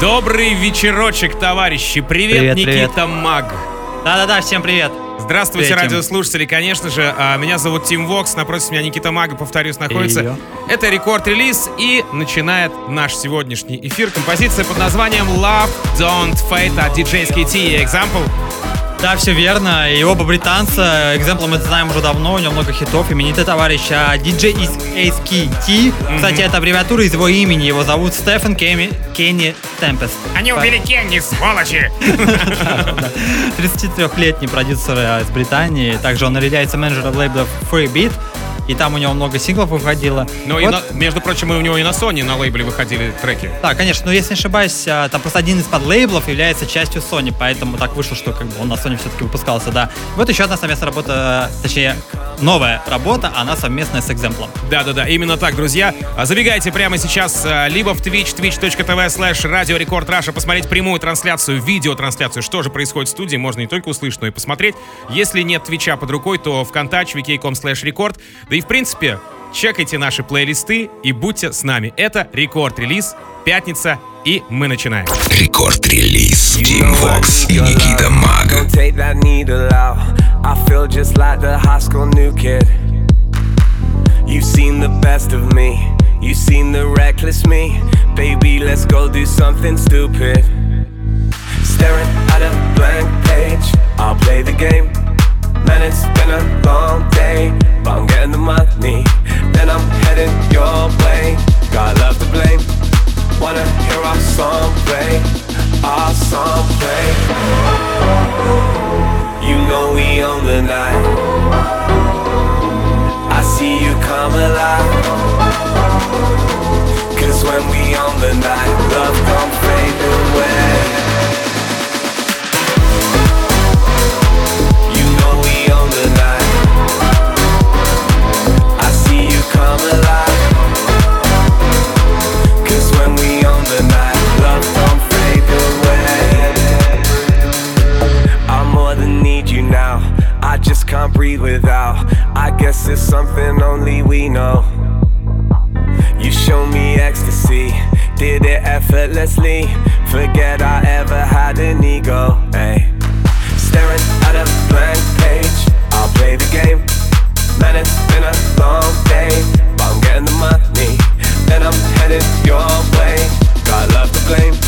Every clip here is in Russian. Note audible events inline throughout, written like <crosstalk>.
Добрый вечерочек, товарищи. Привет, Привет, Никита привет. Маг. Да-да-да, всем привет. Здравствуйте, Привет, радиослушатели. Конечно же, а, меня зовут Тим Вокс, напротив меня Никита Мага, повторюсь, находится. Её. Это рекорд-релиз и начинает наш сегодняшний эфир. Композиция под названием Love Don't Fade от DJ SKT и Example. Да, все верно. И оба британца. Экземпла мы знаем уже давно, у него много хитов. Именитый товарищ а, DJ из ASKT. Кстати, это аббревиатура из его имени. Его зовут Стефан Кенни, Кенни Темпест. Они убили Кенни, сволочи! <laughs> 33-летний продюсер а, из Британии. Также он является менеджером лейбла Free Beat. И там у него много синглов выходило. Ну и, Вот. на- между прочим, и у него и на Sony на лейбле выходили треки. Да, конечно, но если не ошибаюсь, а, там просто один из подлейблов является частью Sony, поэтому так вышло, что как бы он на Sony все-таки выпускался, да. Вот еще одна совместная работа, э, точнее, новая работа, она совместная с Example ом. Да-да-да, именно так, друзья. А, Забегайте прямо сейчас а, либо в Twitch, twitch.tv slash Radio Record Russia, посмотреть прямую трансляцию, видеотрансляцию, что же происходит в студии, можно не только услышать, но и посмотреть. Если нет Твича под рукой, то ВКонтакте, vk.com slash record. Да и в принципе, чекайте наши плейлисты и будьте с нами. Это Рекорд-релиз, пятница, и мы начинаем. Рекорд-релиз. Тим Вокс и Никита Маг. I feel just like the high school new kid. You've seen the best of me. You've seen the reckless me. Baby, let's go do something stupid. Staring at a blank page. I'll play the game. Man, it's been a long day. But I'm getting the money. Then I'm heading your way. Got love to blame. Wanna hear our song play. Our song play. You know we own the night. I see you come alive. Cause when we own the night, love don't I guess it's something only we know. You show me ecstasy, did it effortlessly. Forget I ever had an ego. Ay. Staring at a blank page, I'll play the game. Man, it's been a long day, but I'm getting the money. Then I'm headed your way. Got love to blame.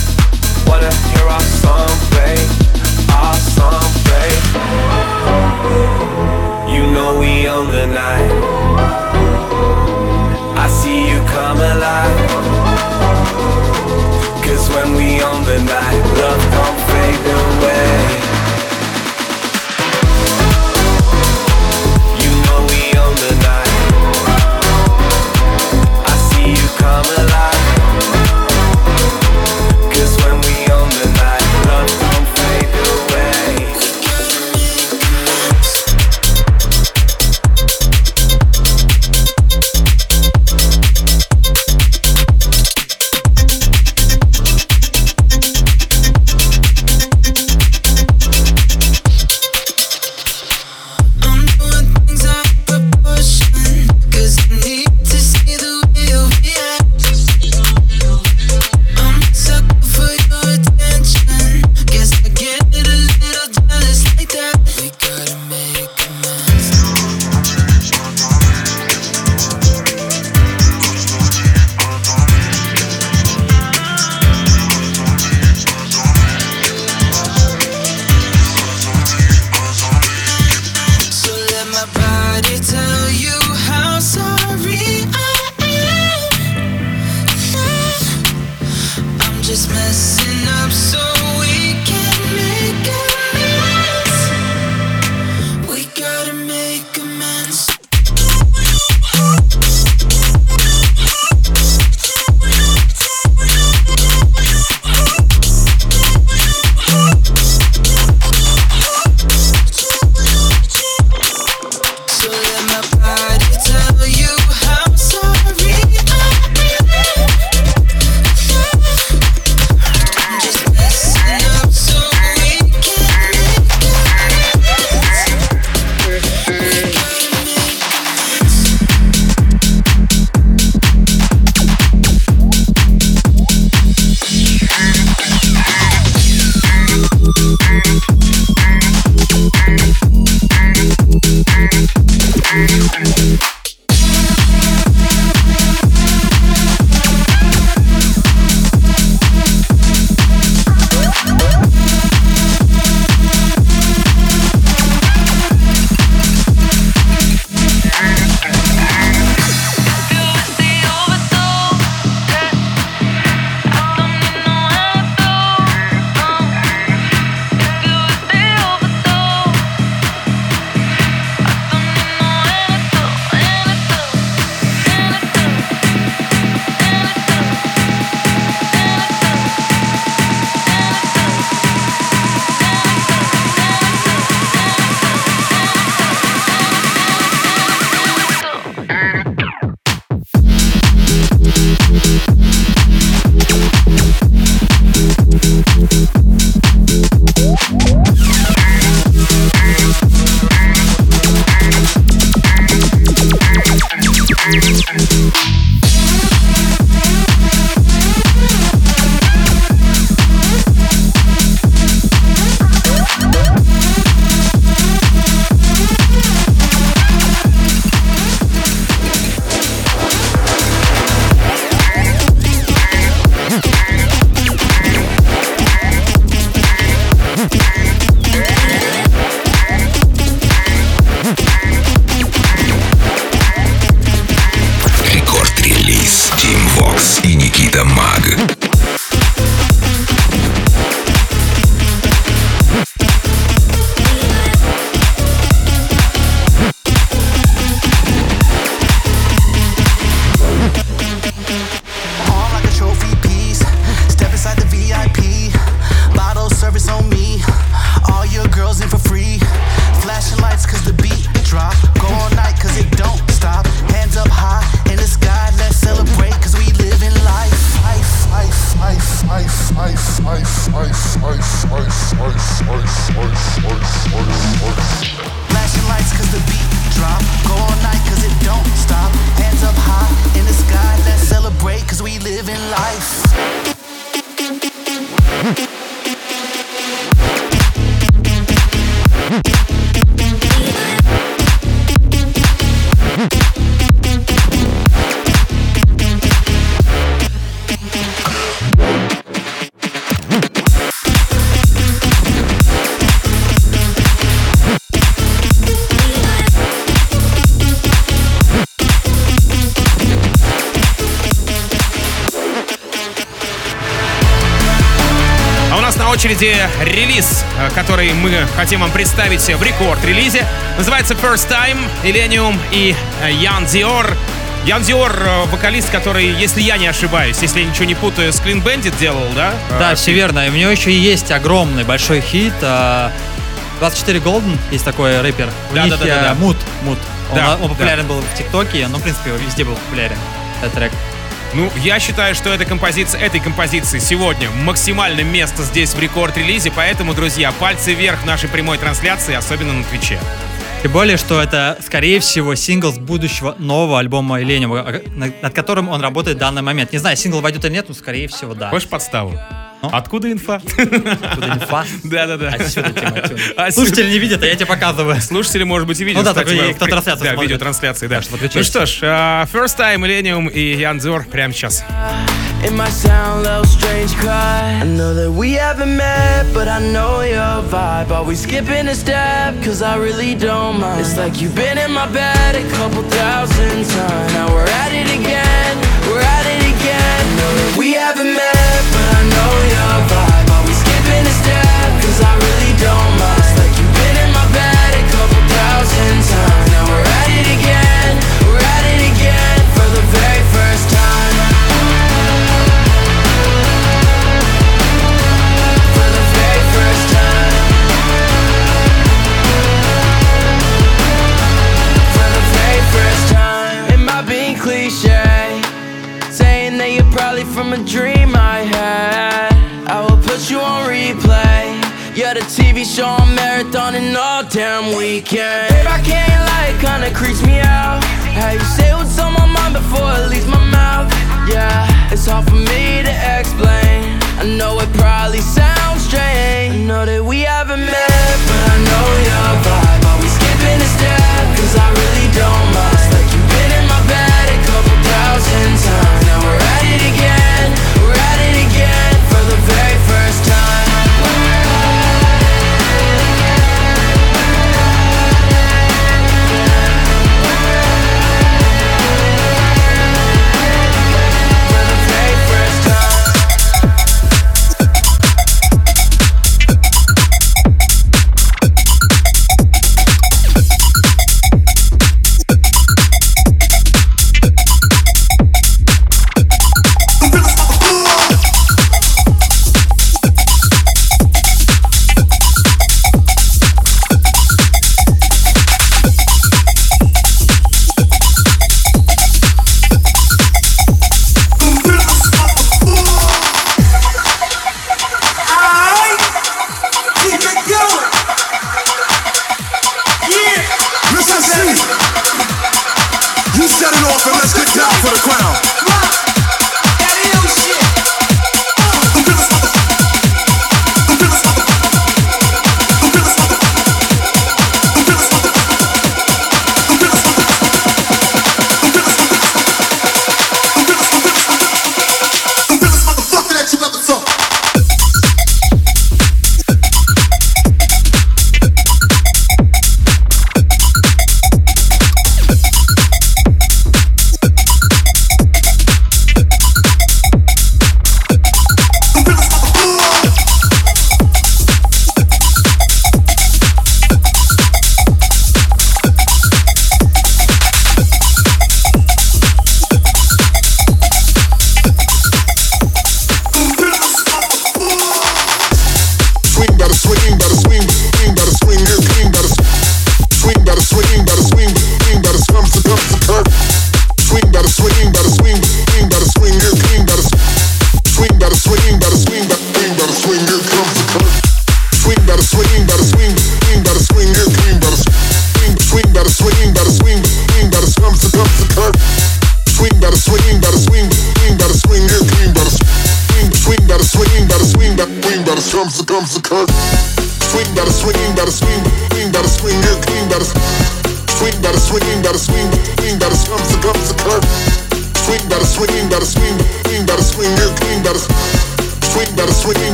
Очереди релиз, э, который мы хотим вам представить в рекорд-релизе. Называется First Time, Illenium и э, Ян Диор. Ян Диор, э, вокалист, который, если я не ошибаюсь, если я ничего не путаю, с Clean Bandit делал, да? Да, Э, все верно. И у него еще есть огромный большой хит. а, 24 Golden, есть такой рэпер. У Да, них да, да, да, э, да. Мут, Мут. Он, Да, он популярен был в ТикТоке, но, в принципе, везде был популярен этот трек. Ну, я считаю, что эта композиция, этой композиции сегодня максимально место здесь в рекорд-релизе, поэтому, друзья, пальцы вверх нашей прямой трансляции, особенно на Твиче. Тем более, что это, скорее всего, сингл с будущего нового альбома Ленева, над которым он работает в данный момент. Не знаю, сингл войдет или нет, но, скорее всего, да. Хочешь подставу? Ну? Откуда инфа? Откуда инфа? Да-да-да. Отсюда, Тима, отсюда. Отсюда. Слушатели не видят, а я тебе показываю. Слушатели, может быть, и видят. Ну да, кстати, только кто трансляцию Да, видеотрансляции, да. Ну что ж, э, First Time, Millennium и Ян Диор прямо сейчас. It might sound a little strange, cause I know that we haven't met, but I know your vibe. Are we skipping a step? Cause I really don't mind. It's like you've been in my bed a couple thousand times. Now we're at it again, we're at it again. I know that we haven't met,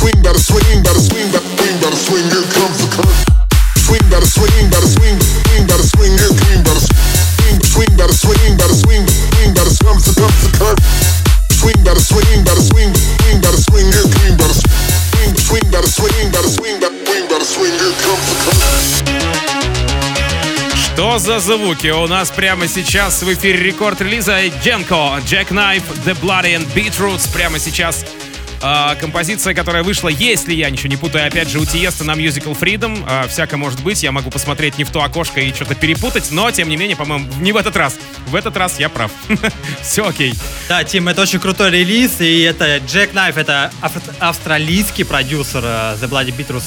swing, gotta swing, gotta swing. За звуки? У нас прямо сейчас в эфире рекорд релиза Дженко, Jack Knife, The Bloody and Beetroots. Прямо сейчас а, композиция, которая вышла, если я ничего не путаю, опять же, у Тиеста на Musical Freedom. А, всяко может быть, я могу посмотреть не в то окошко и что-то перепутать, но, тем не менее, по-моему, не в этот раз. В этот раз я прав. <laughs> Все окей. Да, Тим, это очень крутой релиз, и это Джек Найф, это ав- австралийский продюсер э, The Bloody Beatles.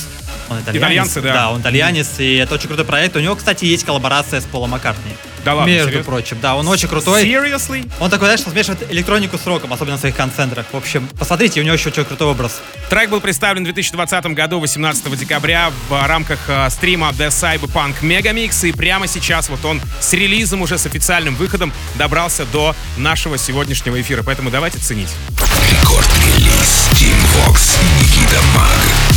Он итальянец. Итальянцы, да. Да, он итальянец, и это очень крутой проект. У него, кстати, есть коллаборация с Полом Маккартни. Да ладно, Между серьезно? прочим, да, он очень крутой. Seriously? Он такой, знаешь, смешивает электронику с роком, особенно в своих концентрах. В общем, посмотрите, у него еще очень крутой образ. Трек был представлен в 2020 году, 18 декабря, в рамках э, стрима The Cyberpunk Megamix. И прямо сейчас вот он с релизом, уже с официальным выходом, добрался до нашего сегодняшнего эфира. Поэтому давайте ценить. Рекорд-релиз Team Vox Никита Маг.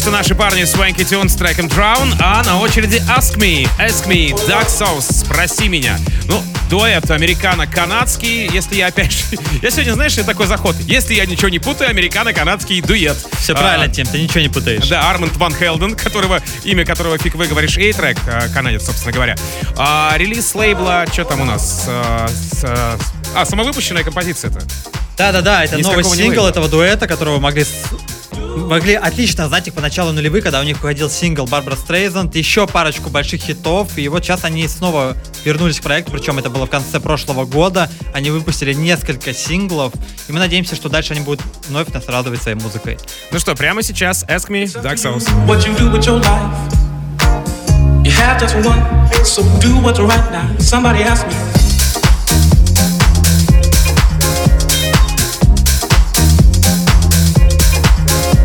что наши парни Swanky Tune с треком Drown, а на очереди Ask Me, Ask Me, Dark Souls, спроси меня. Ну, дуэт американо-канадский, если я опять же... <laughs> Я сегодня, знаешь, я такой заход. Если я ничего не путаю, американо-канадский дуэт. Все а, правильно, Тим, ты ничего не путаешь. Да, Арманд Ван Хелден, которого, имя которого фиг вы говоришь, и трек а, канадец, собственно говоря. А, релиз лейбла, что там у нас? А, с, а самовыпущенная композиция-то? Да-да-да, это Ни новый сингл этого дуэта, которого могли могли отлично знать их по началу нулевых, когда у них выходил сингл Барбара Стрейзанд, еще парочку больших хитов, и вот сейчас они снова вернулись к проекту, причем это было в конце прошлого года, они выпустили несколько синглов, и мы надеемся, что дальше они будут вновь нас радовать своей музыкой. Ну что, прямо сейчас Ask Me, Dark Souls. What you do with your life? You have just one, so do what's right now. Somebody ask me.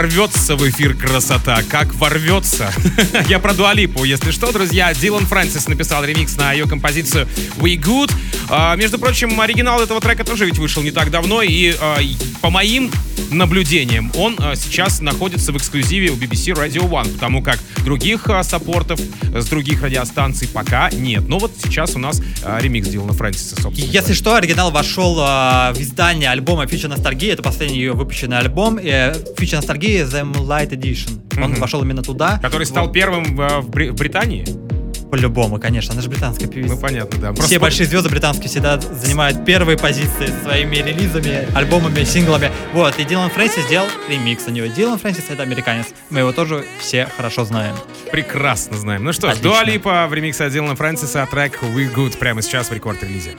ворвется в эфир красота, как ворвется. <laughs> Я про Дуалипу, если что, друзья. Дилан Фрэнсис написал ремикс на ее композицию We Good. А, между прочим, оригинал этого трека тоже ведь вышел не так давно, и а, по моим наблюдениям он а, сейчас находится в эксклюзиве у BBC Radio One, потому как других а, саппортов с других радиостанций пока нет. Но вот сейчас у нас а, ремикс Дилана Фрэнсиса, собственно. Если что, оригинал вошел в издание альбома Future Nostalgia. Это последний ее выпущенный альбом. Э, Future Nostalgia The Moonlight Edition. Он Мгм. вошел именно туда. Который стал Вот. первым в в Британии? По-любому, конечно. Она же британская певица. Ну, понятно, да. Все Просто- большие звезды британские всегда занимают первые позиции со своими релизами, альбомами, синглами. Вот, и Дилан Фрэнсис сделал ремикс на него. Дилан Фрэнсис — это американец. Мы его тоже все хорошо знаем. Прекрасно знаем. Ну что ж. Дуа Липа в ремиксе от Дилана Фрэнсиса, трек We Good прямо сейчас в рекорд-релизе.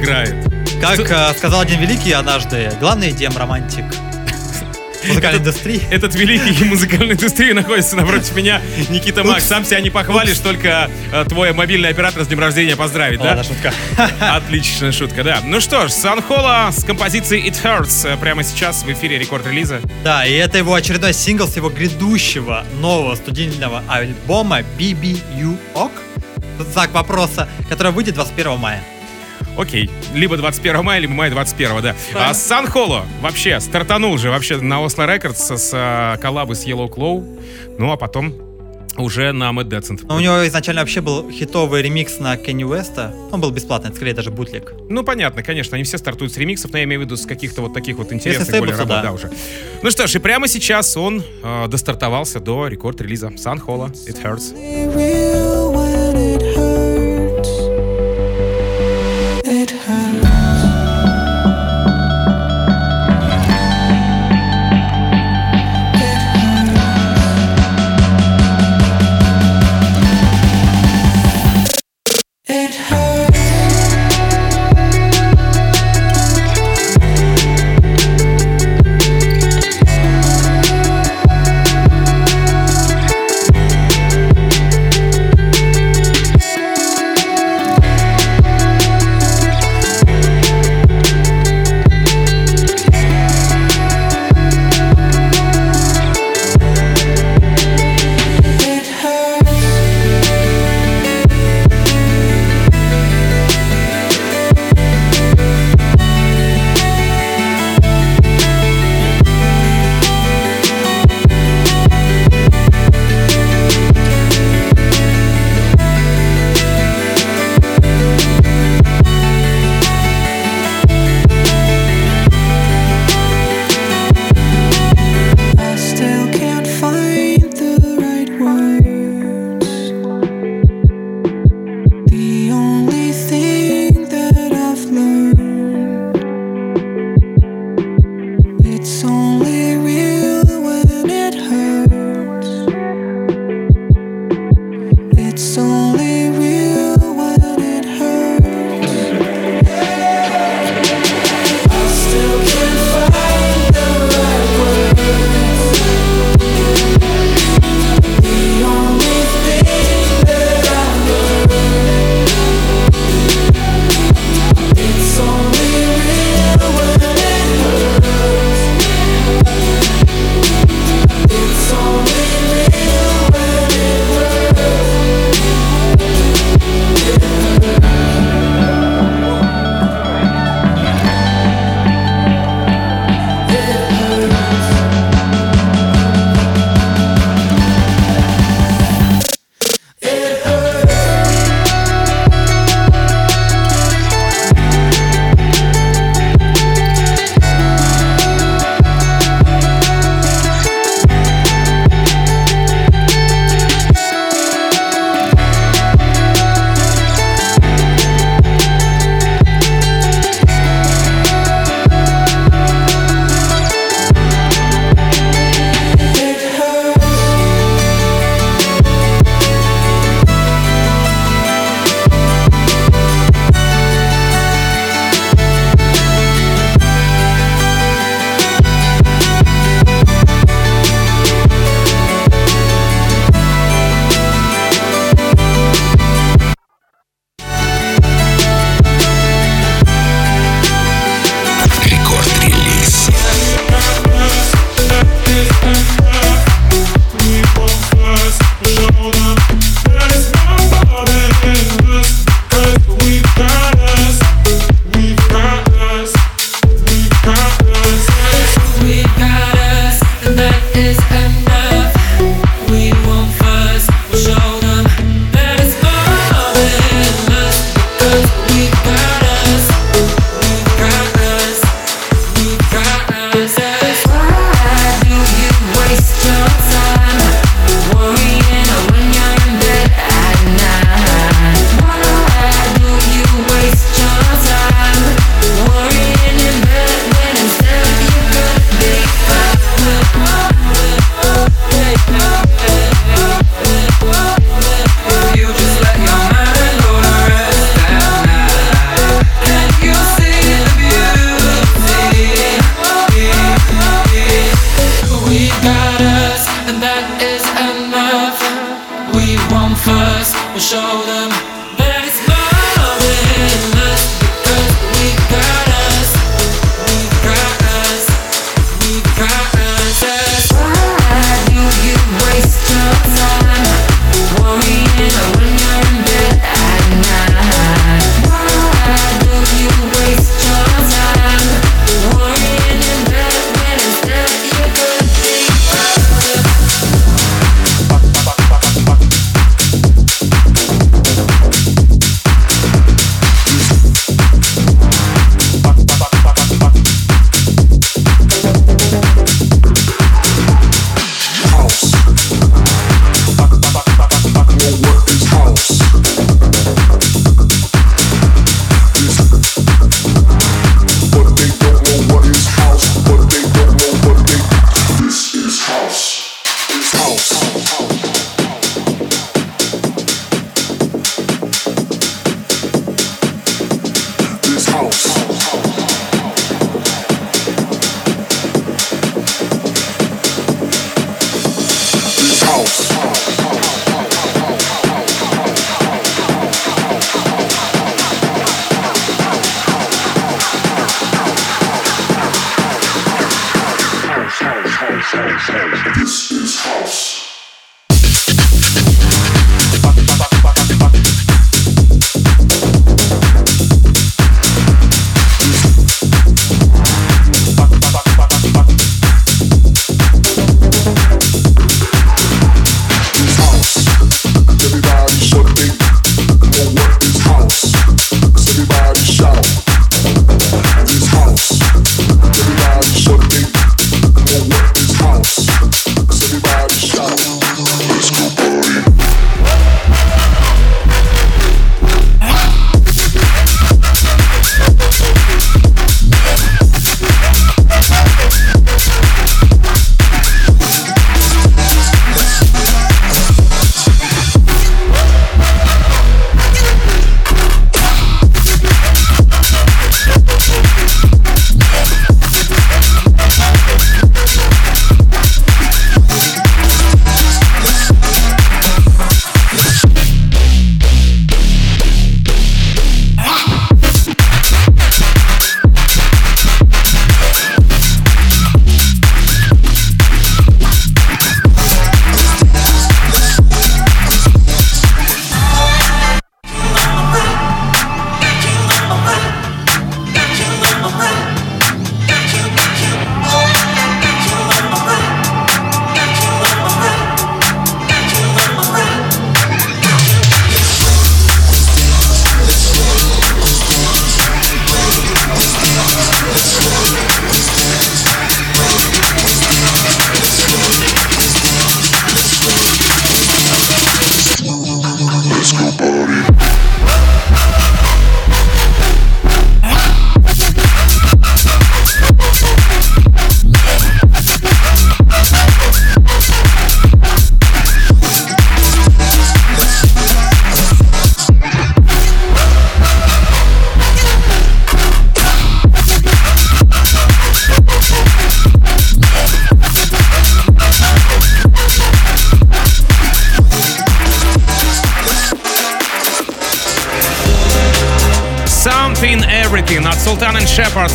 Играет? Как э, сказал один великий однажды, главный идеям романтик. <laughs> Музыкальной индустрии. Этот великий <laughs> музыкальной индустрии находится напротив меня Никита Макс. Сам себя не похвалишь, только э, твой мобильный оператор с днем рождения поздравить, да? Ладно, шутка. <laughs> Отличная шутка, да. Ну что ж, Санхола с композицией It Hurts э, прямо сейчас в эфире рекорд-релиза. Да, и это его очередной сингл с его грядущего нового студийного альбома BBU OK. Знак вопроса, который выйдет 21 мая. Окей, либо 21 мая, либо мая 21, да. А Сан Холо вообще стартанул же вообще на Осло Рекордс с а, коллабы с Yellow Claw, ну а потом уже на Mad Decent. Но у него изначально вообще был хитовый ремикс на Кенни Уэста. Он был бесплатный, это скорее даже бутлик. Ну, понятно, конечно, они все стартуют с ремиксов, но я имею в виду с каких-то вот таких вот интересных Если более работ, да. да, уже. Ну что ж, и прямо сейчас он э, достартовался до рекорд-релиза Сан Холо It Hurts.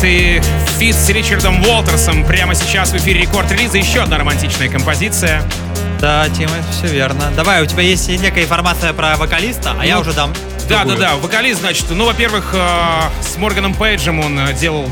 И Шепард и feat с Ричардом Уолтерсом прямо сейчас в эфире рекорд релиза. Еще одна романтичная композиция. Да, Тима, все верно. Давай, у тебя есть некая информация про вокалиста, а я Ну, уже дам. Да, да, другую. да. Вокалист, значит, ну, во-первых, э, с Морганом Пейджем он э, делал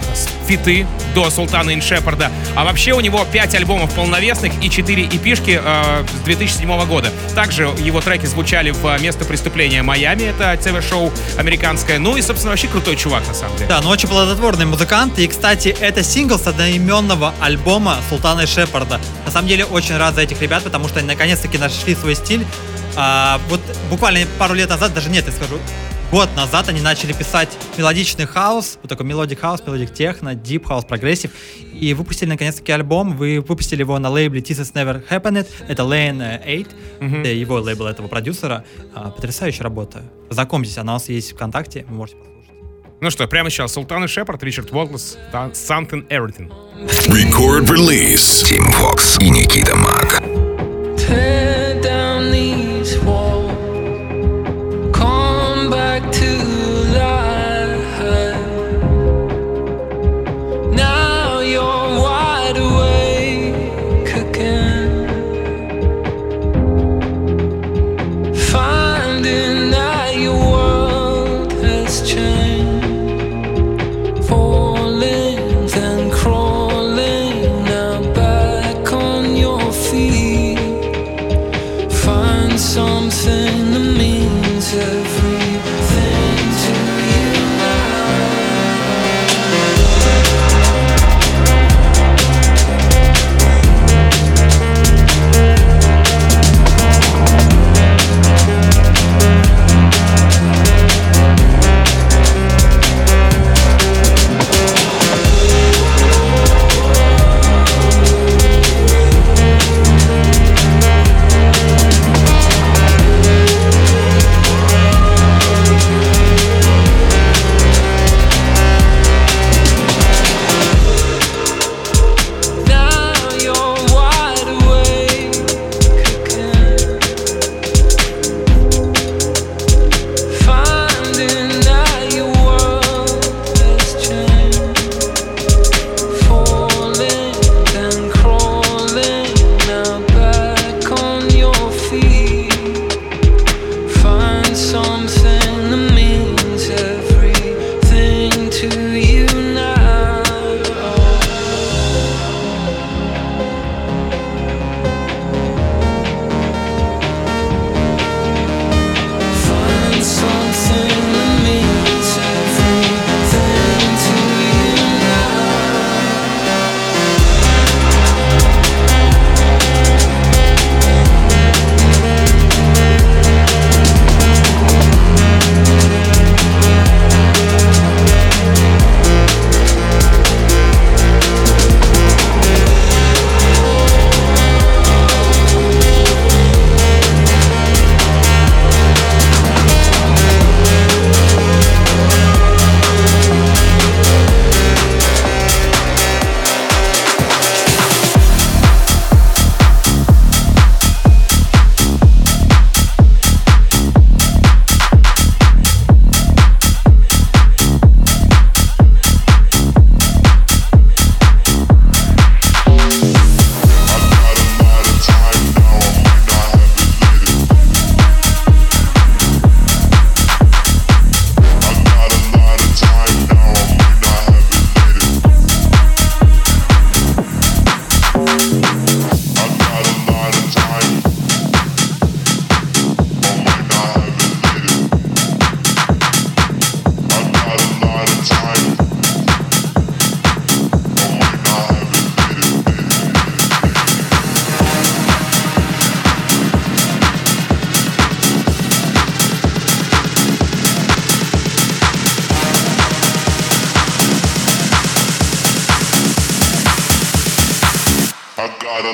фиты до Султана и Шепарда. А вообще у него 5 альбомов полновесных и 4 эпишки э, с 2007 года. Также его треки звучали в «Место преступления Майами». Это ТВ-шоу американское. Ну и, собственно, вообще крутой чувак, на самом деле. Да, но очень плодотворный музыкант. И, кстати, это сингл с одноименного альбома Султана Шепарда. На самом деле, очень рад за этих ребят, потому что они наконец-таки нашли свой стиль. А, вот буквально пару лет назад, даже нет, я скажу, год назад они начали писать мелодичный хаус, вот такой melodic house, melodic techno, deep house, progressive, и выпустили наконец-таки альбом. Вы выпустили его на лейбле This Has Never Happened. Это Lane 8, это его лейбл этого продюсера. А, потрясающая работа. Знакомьтесь, она у нас есть ВКонтакте, вы можете послушать. Ну что, прямо сейчас Султан и Шепард, Ричард Уолтлес, Something Everything. Record release. Team Fox и Никита Мак. Tear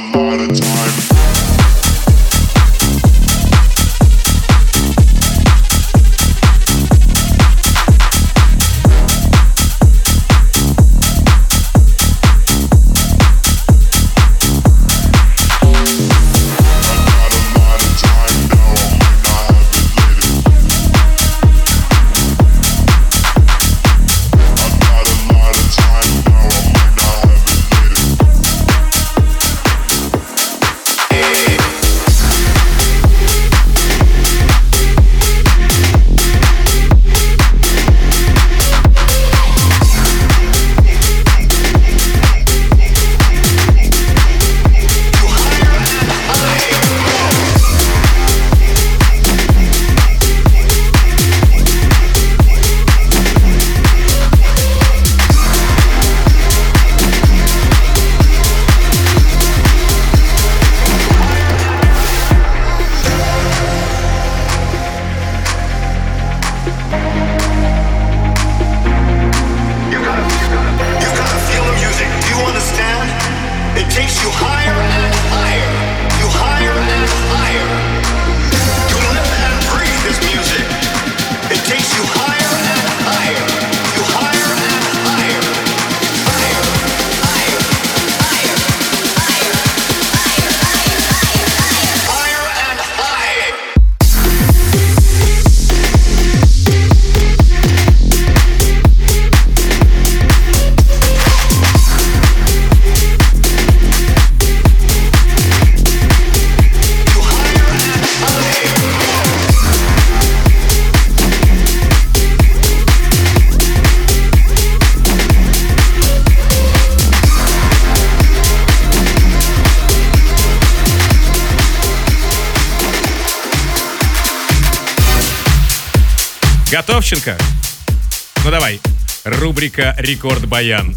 I'm of time. Готовченко? Ну давай. Рубрика «Рекорд Баян».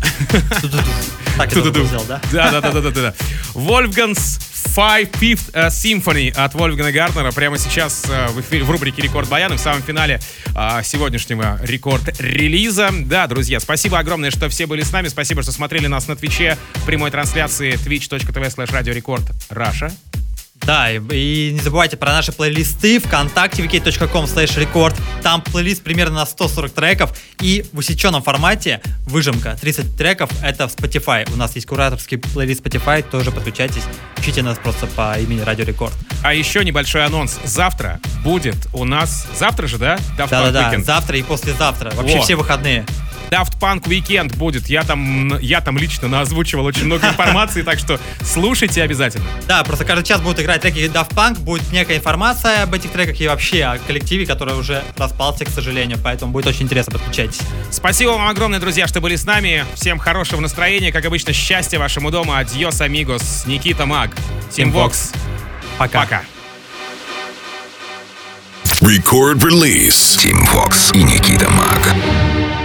Так это взял, да? Да, да, да, да, да. Wolfgang's Five Fifth э, Symphony от Вольфганга Гартнера прямо сейчас э, в, эфире, в рубрике Рекорд Баян и в самом финале э, сегодняшнего рекорд релиза. Да, друзья, спасибо огромное, что все были с нами. Спасибо, что смотрели нас на Твиче прямой трансляции twitch.tv slash Radio Record Russia. Да, и, и не забывайте про наши плейлисты ВКонтакте, vk.com slash record. Там плейлист примерно на 140 треков. И в усеченном формате выжимка 30 треков. Это в Spotify. У нас есть кураторский плейлист Spotify. Тоже подключайтесь. Ищите нас просто по имени Радио Рекорд. А еще небольшой анонс. Завтра будет у нас... Завтра же, да? Да-да-да, завтра и послезавтра. Вообще О. все выходные. Daft Punk Weekend будет. Я там, я там лично наозвучивал очень много <laughs> информации, так что слушайте обязательно. Да, просто каждый час будут играть треки Daft Punk, будет некая информация об этих треках и вообще о коллективе, который уже распался, к сожалению, поэтому будет очень интересно, подключайтесь. Спасибо вам огромное, друзья, что были с нами. Всем хорошего настроения, как обычно, счастья вашему дому. Адьос, амигос. Никита Маг. Тим Вокс. Пока. Пока. Record release. Team Fox и Никита Мак.